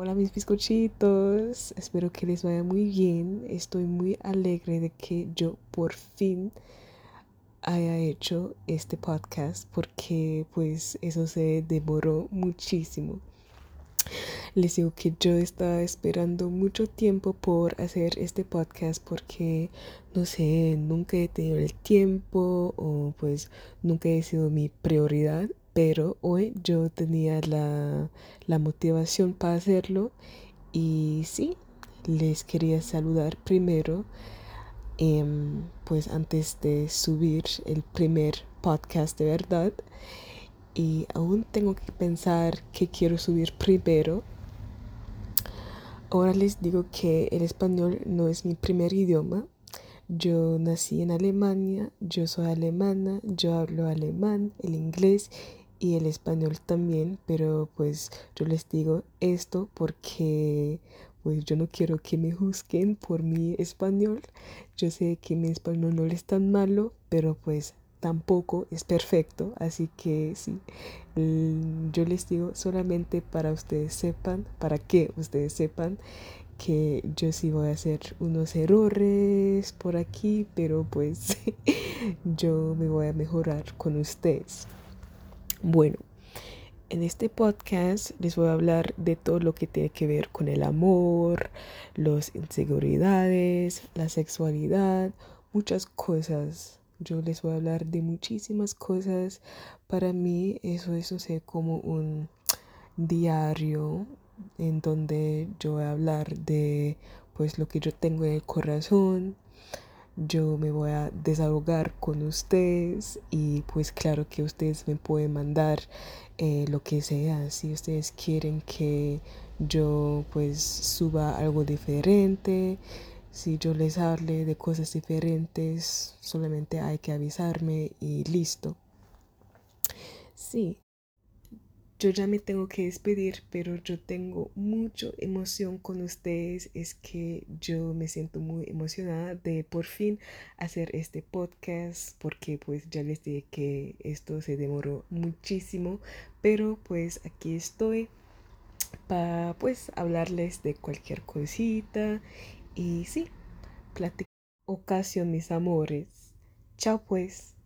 Hola mis bizcochitos, espero que les vaya muy bien. Estoy muy alegre de que yo por fin haya hecho este podcast porque pues eso se demoró muchísimo. Les digo que yo estaba esperando mucho tiempo por hacer este podcast porque no sé, nunca he tenido el tiempo o pues nunca he sido mi prioridad pero hoy yo tenía la, motivación para hacerlo y sí, les quería saludar primero, em, pues antes de subir el primer podcast de verdad. Y aún tengo que pensar que quiero subir primero. Ahora les digo que el español no es mi primer idioma. Yo nací en Alemania, yo soy alemana, yo hablo alemán, el inglés y el español también, pero pues yo les digo esto porque pues yo no quiero que me juzguen por mi español. Yo sé que mi español no es tan malo, pero pues tampoco es perfecto, así que sí, yo les digo solamente para ustedes sepan, para que ustedes sepan que yo sí voy a hacer unos errores por aquí, pero pues yo me voy a mejorar con ustedes. Bueno, en este podcast les voy a hablar de todo lo que tiene que ver con el amor, las inseguridades, la sexualidad, muchas cosas. Yo les voy a hablar de muchísimas cosas. Para mí eso es, como un diario en donde yo voy a hablar de pues lo que yo tengo en el corazón, yo me voy a desahogar con ustedes y pues claro que ustedes me pueden mandar eh, lo que sea. Si ustedes quieren que yo pues suba algo diferente si yo les hable de cosas diferentes solamente hay que avisarme y listo. Sí yo ya me tengo que despedir, pero yo tengo mucha emoción con ustedes. Es que yo me siento muy emocionada de por fin hacer este podcast, porque pues ya les dije que esto se demoró muchísimo, pero pues aquí estoy para pues hablarles de cualquier cosita y sí, platicar ocasión mis amores. Chao pues.